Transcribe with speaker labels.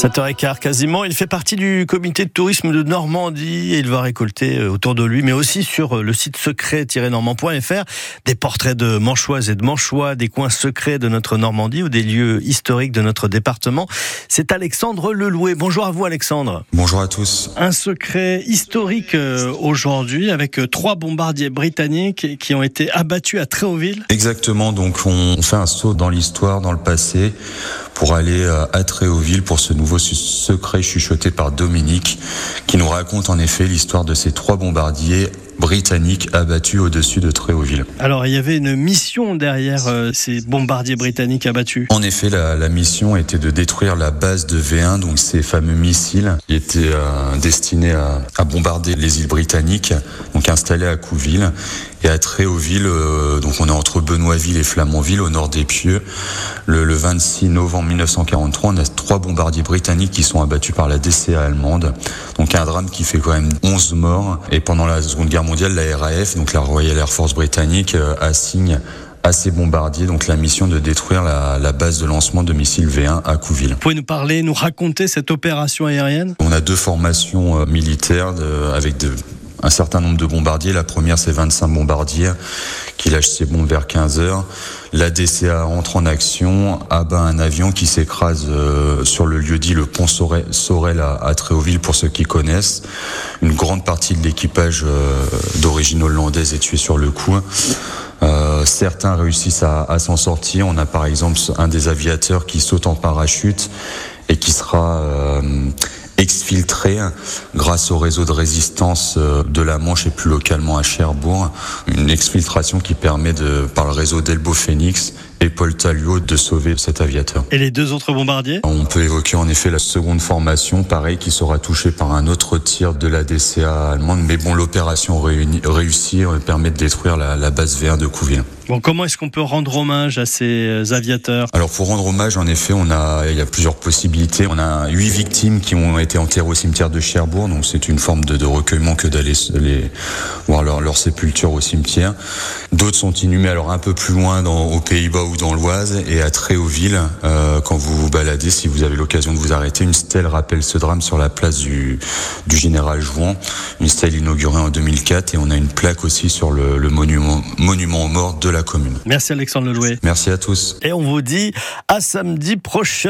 Speaker 1: 7h15 quasiment. Il fait partie du comité de tourisme de Normandie et il va récolter euh, autour de lui, mais aussi sur euh, le site secret-normand.fr, des portraits de manchoises et de manchois, des coins secrets de notre Normandie ou des lieux historiques de notre département. C'est Alexandre Leloué. Bonjour à vous Alexandre.
Speaker 2: Bonjour à tous.
Speaker 1: Un secret historique euh, aujourd'hui avec trois bombardiers britanniques qui ont été abattus à Tréauville.
Speaker 2: Exactement, donc on fait un saut dans l'histoire, dans le passé pour aller à Tréauville pour ce nouveau secret chuchoté par Dominique, qui nous raconte en effet l'histoire de ces trois bombardiers britanniques abattus au-dessus de Tréauville.
Speaker 1: Alors il y avait une mission derrière euh, ces bombardiers britanniques abattus.
Speaker 2: En effet, la, mission était de détruire la base de V1, donc ces fameux missiles qui étaient euh, destinés à, à, bombarder les îles britanniques, donc installés à Couville et à Tréauville. Euh, donc on est entre Benoîtville et Flamanville, au nord des Pieux. Le, le 26 novembre 1943, on a trois bombardiers britanniques qui sont abattus par la DCA allemande. Donc un drame qui fait quand même 11 morts. Et pendant la Seconde Guerre mondiale, la RAF, donc la Royal Air Force britannique, euh, assigne à ces bombardiers donc la mission de détruire la, la, base de lancement de missiles V1 à Couville. Vous
Speaker 1: pouvez nous parler, nous raconter cette opération aérienne?
Speaker 2: On a deux formations euh, militaires de, avec de, un certain nombre de bombardiers. La première, c'est 25 bombardiers qui lâchent ses bombes vers 15 heures. La DCA entre en action, abat un avion qui s'écrase euh, sur le lieu dit le pont Sorel à, Tréauville pour ceux qui connaissent. Une grande partie de l'équipage euh, d'origine hollandaise est tuée sur le coup. Euh, certains réussissent à, à s'en sortir. On a par exemple un des aviateurs qui saute en parachute et qui sera exfiltré grâce au réseau de résistance euh, de la Manche et plus localement à Cherbourg. Une exfiltration qui permet de, par le réseau d'Elbo Phoenix et Paul Talio de sauver cet aviateur.
Speaker 1: Et les deux autres bombardiers?
Speaker 2: On peut évoquer en effet la seconde formation, pareil, qui sera touchée par un autre tir de la DCA allemande. Mais bon, l'opération réussie euh, permet de détruire la, la base V1 de Couville.
Speaker 1: Comment est-ce qu'on peut rendre hommage à ces euh, aviateurs?
Speaker 2: Alors pour rendre hommage, en effet, on a il y a plusieurs possibilités. On a huit victimes qui ont été enterrées au cimetière de Cherbourg, donc c'est une forme de, de recueillement que d'aller voir leur, sépulture au cimetière. D'autres sont inhumés alors un peu plus loin dans, aux Pays-Bas ou dans l'Oise et à Tréauville. Euh, quand vous vous baladez, si vous avez l'occasion de vous arrêter, une stèle rappelle ce drame sur la place du, général Jouan. Une stèle inaugurée en 2004 et on a une plaque aussi sur le, monument, aux morts de la commune.
Speaker 1: Merci Alexandre Lelouet.
Speaker 2: Merci à tous.
Speaker 1: Et on vous dit à samedi prochain.